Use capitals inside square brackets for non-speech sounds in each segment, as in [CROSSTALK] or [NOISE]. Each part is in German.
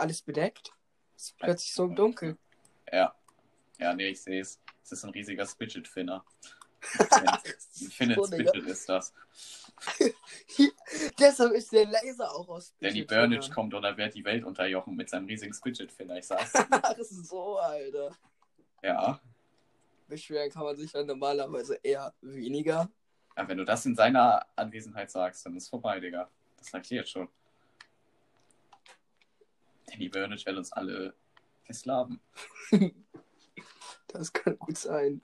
alles bedeckt. Es ist plötzlich so dunkel. Ja. Ja, nee, ich sehe es. Es ist ein riesiger Spidget-Finner. [LAUGHS] Ein Spidget ist das. [LAUGHS] Deshalb ist der Laser auch aus Danny Burnage kommt oder wird die Welt unterjochen mit seinem riesigen Spidget-Finner. Ich sag's. [LAUGHS] Ach so, Alter. Ja. Beschweren kann man sich dann normalerweise eher weniger. Ja, wenn du das in seiner Anwesenheit sagst, dann ist vorbei, Digga. Das sag ich dir jetzt schon. Danny Burnage will uns alle versklaven. Das kann gut sein.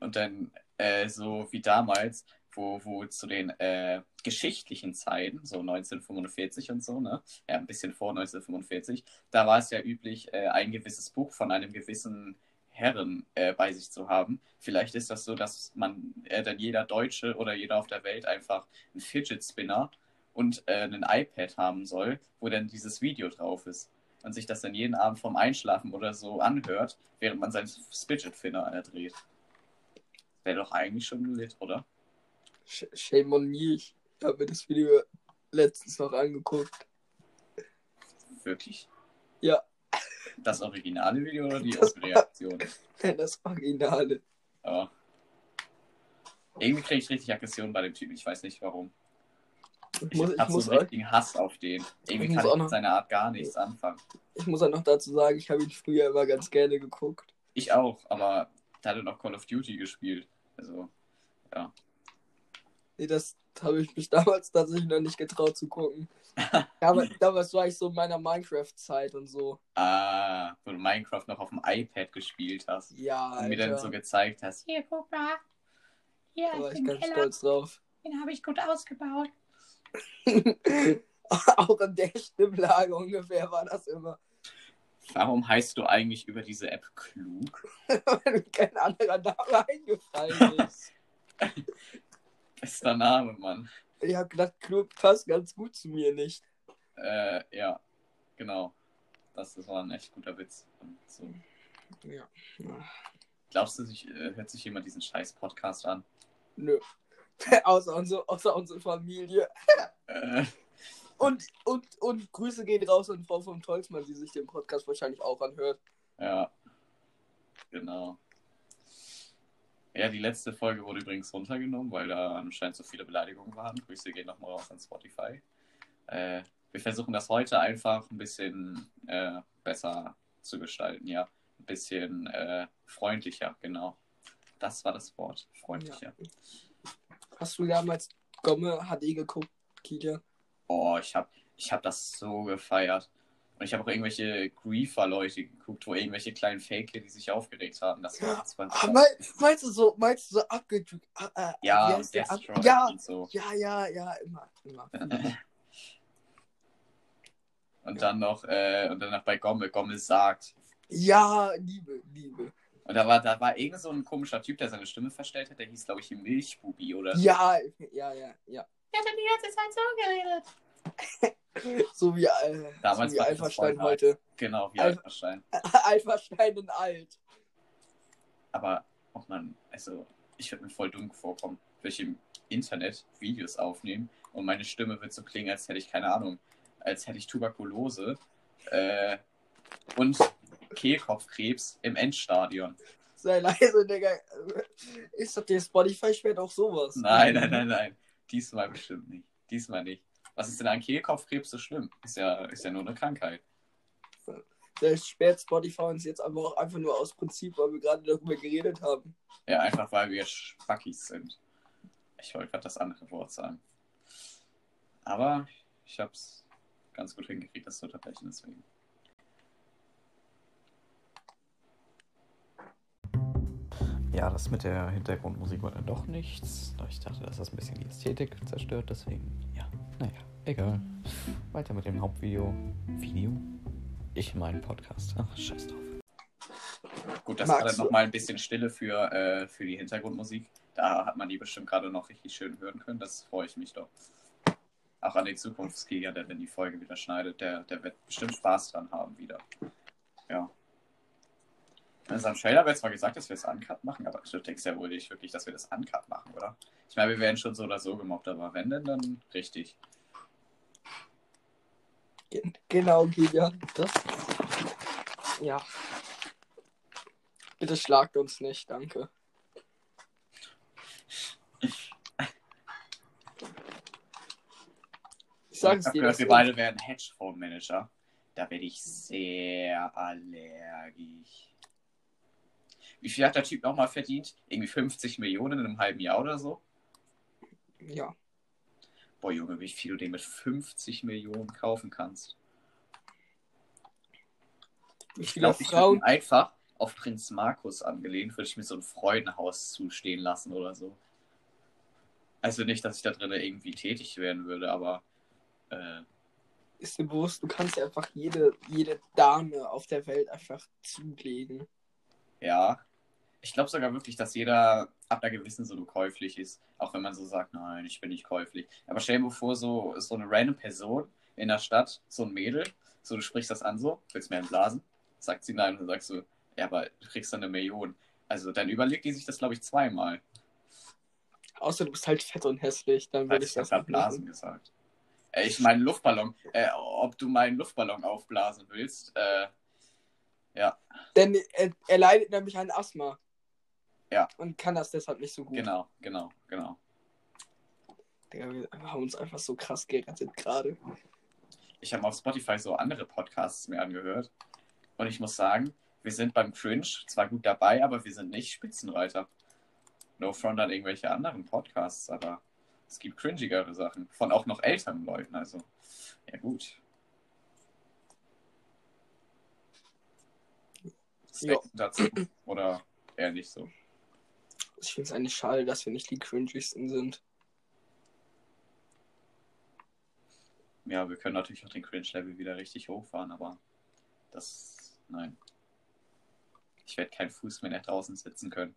Und dann äh, so wie damals, wo, wo zu den äh, geschichtlichen Zeiten, so 1945 und so, ne? Ja, ein bisschen vor 1945, da war es ja üblich, äh, ein gewisses Buch von einem gewissen Herren äh, bei sich zu haben. Vielleicht ist das so, dass man äh, dann jeder Deutsche oder jeder auf der Welt einfach einen Fidget Spinner und äh, einen iPad haben soll, wo dann dieses Video drauf ist. Und sich das dann jeden Abend vorm Einschlafen oder so anhört, während man seinen Fidget Spinner erdreht. Wäre doch eigentlich schon lit, oder? Sh- Shame on me. Ich habe mir das Video letztens noch angeguckt. Wirklich? Ja. Das originale Video oder die [LAUGHS] Das- Reaktion? Das Originale. Ja. Irgendwie kriege ich richtig Aggression bei dem Typen. Ich weiß nicht warum. Ich muss, ich, habe so einen richtigen Hass auf den. Irgendwie kann auch ich noch- mit seiner Art gar nichts anfangen. ich muss auch noch dazu sagen, ich habe ihn früher immer ganz gerne geguckt. Ich auch, aber da hat er noch Call of Duty gespielt. Also, Nee, das habe ich mich [LAUGHS] damals tatsächlich noch nicht getraut zu gucken. [LAUGHS] damals, damals war ich so in meiner Minecraft-Zeit und so. ah, wo du Minecraft noch auf dem iPad gespielt hast. Ja, Und mir dann Alter. so gezeigt hast. Hier, guck mal. Hier, da war ist ich ein ganz Keller. stolz drauf. Den habe ich gut ausgebaut. [LAUGHS] auch in der Stimmlage ungefähr war das immer. Warum heißt du eigentlich über diese App klug? [LAUGHS] Weil mir kein anderer Name eingefallen [LAUGHS] ist. Bester Name, Mann. Ich habe gedacht, Klug passt ganz gut zu mir nicht. Äh, ja, genau. Das, das war ein echt guter Witz. Und so. Ja. Glaubst du, sich, äh, hört sich jemand diesen scheiß Podcast an? Nö. [LAUGHS] außer, unsere, außer unsere Familie. Äh, Und, und, und Grüße gehen raus an Frau von Tolzmann, die sich den Podcast wahrscheinlich auch anhört. ja, genau. Ja, die letzte Folge wurde übrigens runtergenommen, weil da anscheinend so viele Beleidigungen waren. Grüße gehen nochmal raus an Spotify. Äh, wir versuchen das heute einfach ein bisschen äh, besser zu gestalten, ja. Ein bisschen äh, freundlicher, genau. Das war das Wort, freundlicher. Hast du damals Gomme HD geguckt, Kilian? Oh, ich hab, ich hab das so gefeiert. Und ich habe auch irgendwelche Griefer-Leute geguckt, wo irgendwelche kleinen Fake, die sich aufgeregt haben. Das war, das war Ah, mein, meinst du so, meinst du so abgedrückt? Ah, wie ja, ja, und so. ja, ja, ja, immer, immer. [LAUGHS] Und dann noch, äh, und dann noch bei Gomme, Gomme sagt. Ja, Liebe, Liebe. Und da war, da war irgend so ein komischer Typ, der seine Stimme verstellt hat, der hieß, glaube ich, Milchbubi oder so. Ja, ja, ja, ja. Der hat die ganze Zeit so geredet. [LAUGHS] So wie, äh, Damals so wie Alpha-Stein heute. Genau, wie Alpha- Alpha-Stein. [LAUGHS] Alpha-Stein in alt. Aber, oh man, also, ich würde mir voll dumm vorkommen, wenn ich im Internet Videos aufnehmen und meine Stimme wird so klingen, als hätte ich, keine Ahnung, als hätte ich Tuberkulose äh, und Kehlkopfkrebs im Endstadion. Sei leise, Digga. Ist doch der Spotify-Schwert auch sowas? Nein, nein, nein, nein. Diesmal bestimmt nicht. Diesmal nicht. Was ist denn an Kehlkopfkrebs so schlimm? Ist ja, ist ja nur eine Krankheit. Der sperrt Spotify uns jetzt aber auch einfach nur aus Prinzip, weil wir gerade darüber geredet haben. Ja, einfach weil wir Spackis sind. Ich wollte gerade das andere Wort sagen. Aber ich habe es ganz gut hingekriegt, das zu unterbrechen, deswegen. Ja, das mit der Hintergrundmusik war dann doch nichts. Ich dachte, dass das ein bisschen die Ästhetik zerstört, deswegen, ja, naja, egal. Weiter mit dem Hauptvideo. Video? Ich meine Podcast. Ach, scheiß drauf. Gut, das Magst war dann nochmal ein bisschen Stille für, äh, für die Hintergrundmusik. Da hat man die bestimmt gerade noch richtig schön hören können. Das freue ich mich doch. Auch an den Zukunftskrieger, der dann die Folge wieder schneidet, der, der wird bestimmt Spaß dran haben wieder. Ja. Also am Trailer wird zwar gesagt, dass wir es uncut machen, aber du denkst ja wohl nicht wirklich, dass wir das uncut machen, oder? Ich meine, wir werden schon so oder so gemobbt, aber wenn denn, dann richtig. Gen genau, Kilian. Das. Ja. Bitte schlagt uns nicht, danke. Ich sag es dir. gehört, das wir beide werden Hedgefondsmanager. Da werde ich sehr allergisch. Wie viel hat der Typ nochmal verdient? Irgendwie 50 Millionen in einem halben Jahr oder so? Ja. Boah, Junge, wie viel du den mit 50 Millionen kaufen kannst. Wie Ich glaube, ich würde Frauen. ihn einfach auf Prinz Markus angelehnt, würde ich mir so ein Freudenhaus zustehen lassen oder so. Also nicht, dass ich da drin irgendwie tätig werden würde, aber äh, Ist dir bewusst, du kannst ja einfach jede, jede Dame auf der Welt einfach zulegen. Ja. Ich glaube sogar wirklich, dass jeder ab einer gewissen Summe käuflich ist. Auch wenn man so sagt, nein, ich bin nicht käuflich. Aber stell dir mal vor, so, so eine random Person in der Stadt, so ein Mädel, so du sprichst das an so, willst mir entblasen? Sagt sie nein und dann sagst du, ja, aber du kriegst dann eine Million. Also dann überlegt die sich das, glaube ich, zweimal. Außer du bist halt fett und hässlich, dann würde ich ich das nicht Blasen gesagt. Äh, ich meine Luftballon. Äh, ob du meinen Luftballon aufblasen willst, äh, ja, Denn er, er leidet nämlich an Asthma. Ja. Und kann das deshalb nicht so gut. genau, genau, genau. Digga, wir haben uns einfach so krass gerettet gerade. Ich habe auf Spotify so andere Podcasts mir angehört. Und ich muss sagen, wir sind beim Cringe zwar gut dabei, aber wir sind nicht Spitzenreiter. No front an irgendwelche anderen Podcasts, aber es gibt cringigere Sachen. Von auch noch älteren Leuten, also. Ja, gut. Statement dazu. Oder eher nicht so. Ich finde es eigentlich schade, dass wir nicht die cringigsten sind. Ja, wir können natürlich auch den Cringe-Level wieder richtig hochfahren, aber das. Nein. Ich werde keinen Fuß mehr nach draußen sitzen können.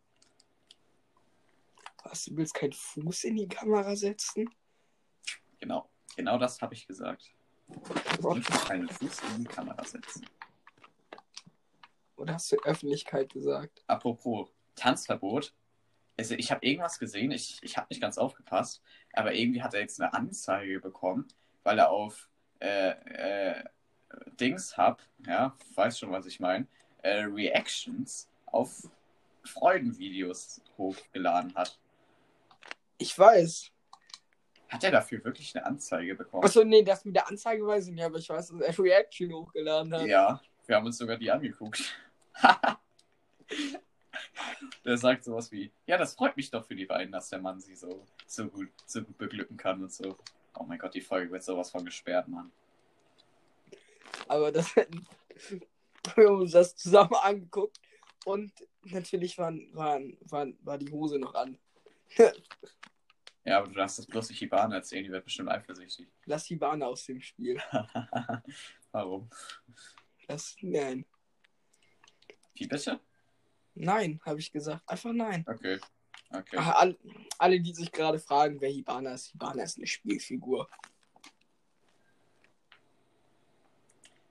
Was, du willst keinen Fuß in die Kamera setzen? Genau. Genau das habe ich gesagt. Ich möchte keinen Fuß in die Kamera setzen. Oder hast du Öffentlichkeit gesagt? Apropos Tanzverbot. Also ich habe irgendwas gesehen, ich, ich habe nicht ganz aufgepasst, aber irgendwie hat er jetzt eine Anzeige bekommen, weil er auf äh, äh, Dings Hub, ja, weiß schon, was ich meine, äh, Reactions auf Freudenvideos hochgeladen hat. Ich weiß. Hat er dafür wirklich eine Anzeige bekommen? Achso, nee, das mit der Anzeige weiß ich nicht, aber ich weiß, dass er Reaction hochgeladen hat. Ja, wir haben uns sogar die angeguckt. [LAUGHS] der sagt sowas wie, ja, das freut mich doch für die beiden, dass der Mann sie so, so, gut, so gut beglücken kann und so. Oh mein Gott, die Folge wird sowas von gesperrt, Mann. Aber das [LAUGHS] wir haben uns das zusammen angeguckt und natürlich waren, waren, waren, war die Hose noch an. [LAUGHS] Ja, aber du darfst das bloß nicht Ibane erzählen, die wird bestimmt eifersüchtig. Lass die Bahn aus dem Spiel. Warum? Das, nein. Wie bitte? Nein, habe ich gesagt. Einfach nein. Okay. Okay. Ach, alle, alle, die sich gerade fragen, wer Hibana ist, Hibana ist eine Spielfigur.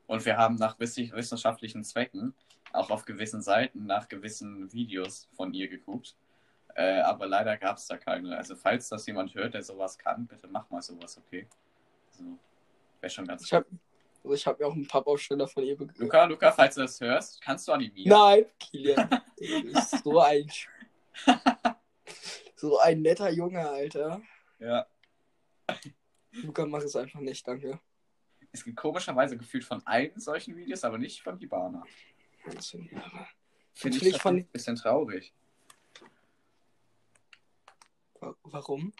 Und wir haben nach wiss- wissenschaftlichen Zwecken auch auf gewissen Seiten nach gewissen Videos von ihr geguckt. Äh, aber leider gab es da keine. Also falls das jemand hört, der sowas kann, bitte mach mal sowas, okay? Also, wäre schon ganz Ich habe also ich hab mir auch einen Pappaufsteller von ihr bekommen. Luca, Luca, falls du das hörst, kannst du animieren? Nein, Kilian. [LAUGHS] Du bist so ein. so ein netter Junge, Alter. Ja. Luca, mach es einfach nicht, danke. Es gibt komischerweise gefühlt von allen solchen Videos, aber nicht von Hibana. Finde ich ich von- ein bisschen traurig. Wa- Warum?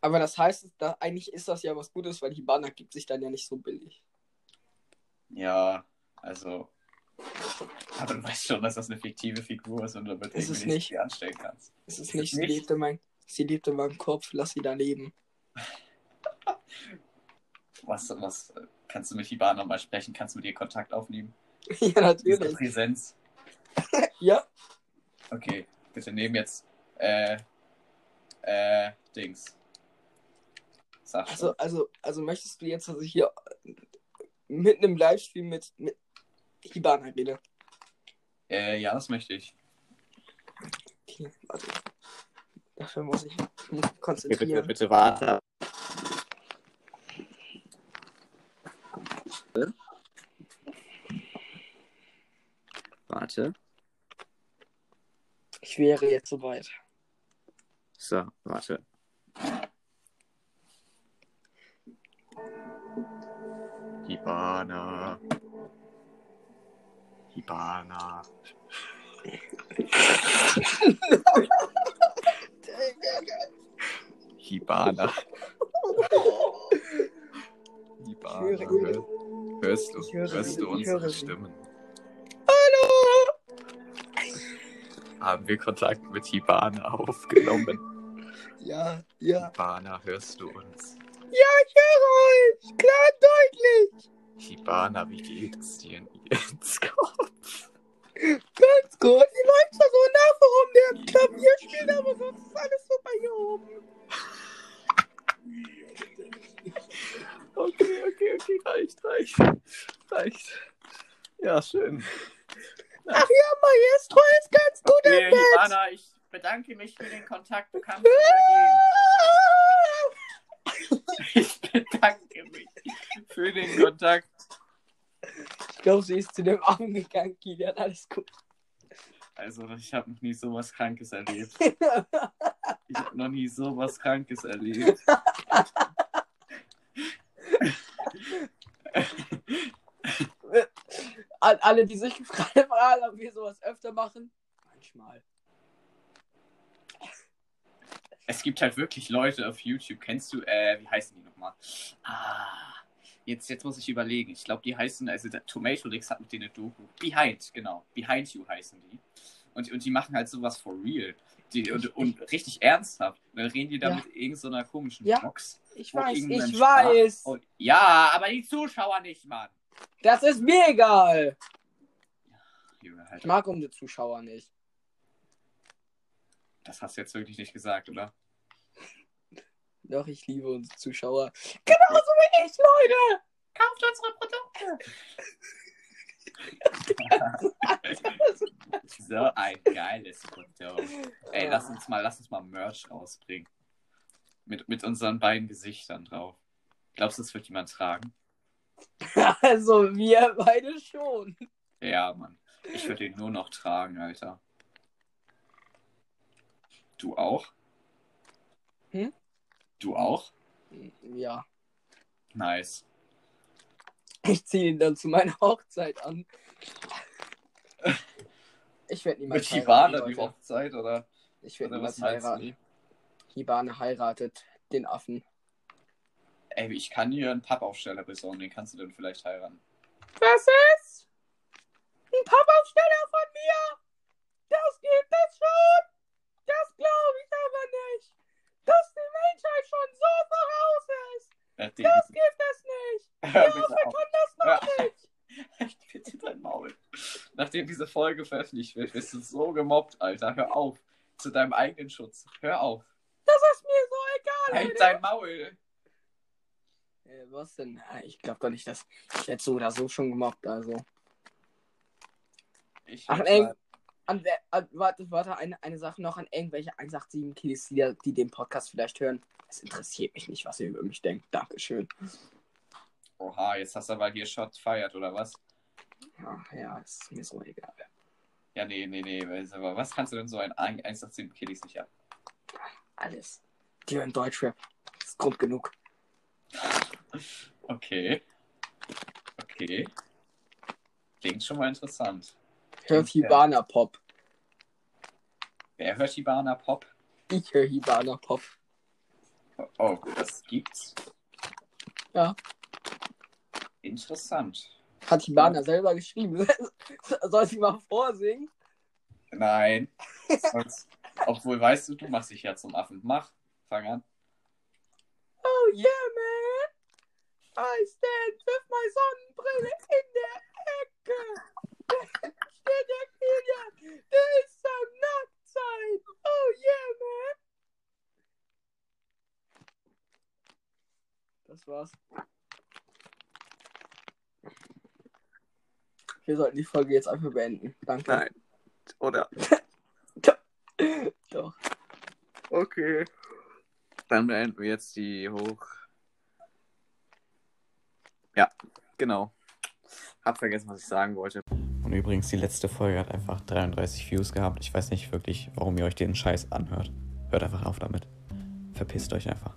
Aber das heißt, da, eigentlich ist das ja was Gutes, weil Hibana gibt sich dann ja nicht so billig. Ja, also. Aber du weißt schon, dass das eine fiktive Figur ist und damit Ist irgendwie nicht. nicht viel anstellen kannst. Es ist Ist nicht, es sie nicht? lebt in mein, sie lebt in meinem Kopf, lass sie da leben. [LAUGHS] Was, was, kannst du mit Hibana mal sprechen? Kannst du mit ihr Kontakt aufnehmen? [LAUGHS] ja, Diese natürlich. Präsenz. [LAUGHS] Ja, Okay, bitte nehmen jetzt, äh, äh, Dings. Also, also, also möchtest du jetzt, dass ich hier mitten im Livestream mit, mit Hibana halt rede? Äh, ja, das möchte ich. Okay, warte. Dafür muss ich mich konzentrieren. Bitte, bitte warte. Warte. Ich wäre jetzt soweit. So, warte. Hibana. Hibana. Hibana. Hör- Hörst du, höre hörst du unsere höre. Stimmen? Hallo! Haben wir Kontakt mit Hibana aufgenommen? Ja, ja. Hibana, hörst du uns? Ja, ich höre euch! Klar und deutlich! Hibana, wie geht es dir ins [LAUGHS] Kopf? Ganz gut, ihr läuft da so nach, warum der Klavier spielt, aber sonst ist alles super hier oben. Okay, okay, okay, reicht, reicht. Reicht. Ja, schön. Ach ja, Maestro ist ganz gut im Okay, Bett. Hibana, ich bedanke mich für den Kontakt. Du kannst wieder gehen. Ich bedanke mich für den Kontakt. Ich glaube, sie ist zu dem Arm gegangen, Kilian, alles gut. Also, ich habe noch nie sowas Krankes erlebt. [LAUGHS] Ich habe noch nie sowas Krankes erlebt. An alle, die sich gerade fragen, ob wir sowas öfter machen. Es gibt halt wirklich Leute auf YouTube. Kennst du, äh, wie heißen die nochmal? Ah, jetzt, jetzt muss ich überlegen. Ich glaube, die heißen, also der Tomato Leaks hat mit denen eine Doku. Behind, genau. Behind You heißen die. Und, und die machen halt sowas for real. Die, und, und richtig ernsthaft. Und dann reden die da Ja. mit irgendeiner so komischen Ja. Box. Ich weiß, ich Sprach- weiß. Und, ja, aber die Zuschauer nicht, Mann. Das ist mir egal. Junge, halt, Ich mag unsere Zuschauer nicht. das hast du jetzt wirklich nicht gesagt, oder? Doch, ich liebe unsere Zuschauer. Genauso wie ich, Leute. Kauft unsere Produkte. [LAUGHS] so ein geiles Produkt. Ey, Ja. lass uns mal, lass uns mal Merch rausbringen. Mit, mit unseren beiden Gesichtern drauf. Glaubst du, das wird jemand tragen? [LAUGHS] Also, wir beide schon. Ja, Mann. Ich würde den nur noch tragen, Alter. Du auch? Du auch? Ja. Nice. Ich ziehe ihn dann zu meiner Hochzeit an. Ich werde niemals Mit heiraten, Hibana die. Hochzeit oder, Ich werde niemals heiraten. Hibane heiratet den Affen. Ey, ich kann dir einen Pappaufsteller besorgen, den kannst du dann vielleicht heiraten. Was ist? Ein Pappaufsteller von mir? Das gibt es schon? Das glaube ich aber nicht. Dass die Menschheit schon so voraus ist. Nachdem, Das gibt es nicht. Hör [LAUGHS] Ja, auf. können das noch Ja. nicht. [LAUGHS] Echt, bitte dein Maul. Nachdem diese Folge veröffentlicht wird, wirst du so gemobbt, Alter. Hör auf. Zu deinem eigenen Schutz. Hör auf. Das ist mir so egal. Halt dein Maul. Äh, was denn? Ja, Ich glaube gar nicht, dass ich werde so oder so schon gemobbt. Also. Ich Ach, ey. An, an, warte, warte, eine, eine Sache noch an irgendwelche 187 Kiddies, die, die den Podcast vielleicht hören. Es interessiert mich nicht, was ihr über mich denkt. Dankeschön. Oha, jetzt hast du aber hier Shot feiert, oder was? Ach ja, ist mir so egal. Ja, nee, nee, nee. Aber was kannst du denn so ein 187 Kiddies nicht ab? Alles. Die hören Deutschrap. Das ist Grund genug. [LAUGHS] Okay. Okay. Klingt schon mal interessant. Hört Hibana Pop. Wer hört Hibana Pop? Ich höre Hibana Pop. Oh, das gibt's. Ja. Interessant. Hat Hibana selber geschrieben. [LAUGHS] Soll sie mal vorsingen? Nein. Sonst, obwohl, weißt du, du machst dich ja zum Affen. Mach. Fang an. Oh yeah, man. I stand with my Sonnenbrille in der Ecke. [LAUGHS] Kilian, der ist am Nacktsein. Oh yeah, man. Das war's. Wir sollten die Folge jetzt einfach beenden. Danke. Nein. Oder? [LAUGHS] Doch. Okay. Dann beenden wir jetzt die hoch. Ja, genau. hab vergessen, was ich sagen wollte. Und übrigens, die letzte Folge hat einfach 33 Views gehabt. Ich weiß nicht wirklich, warum ihr euch den Scheiß anhört. Hört einfach auf damit. Verpisst euch einfach.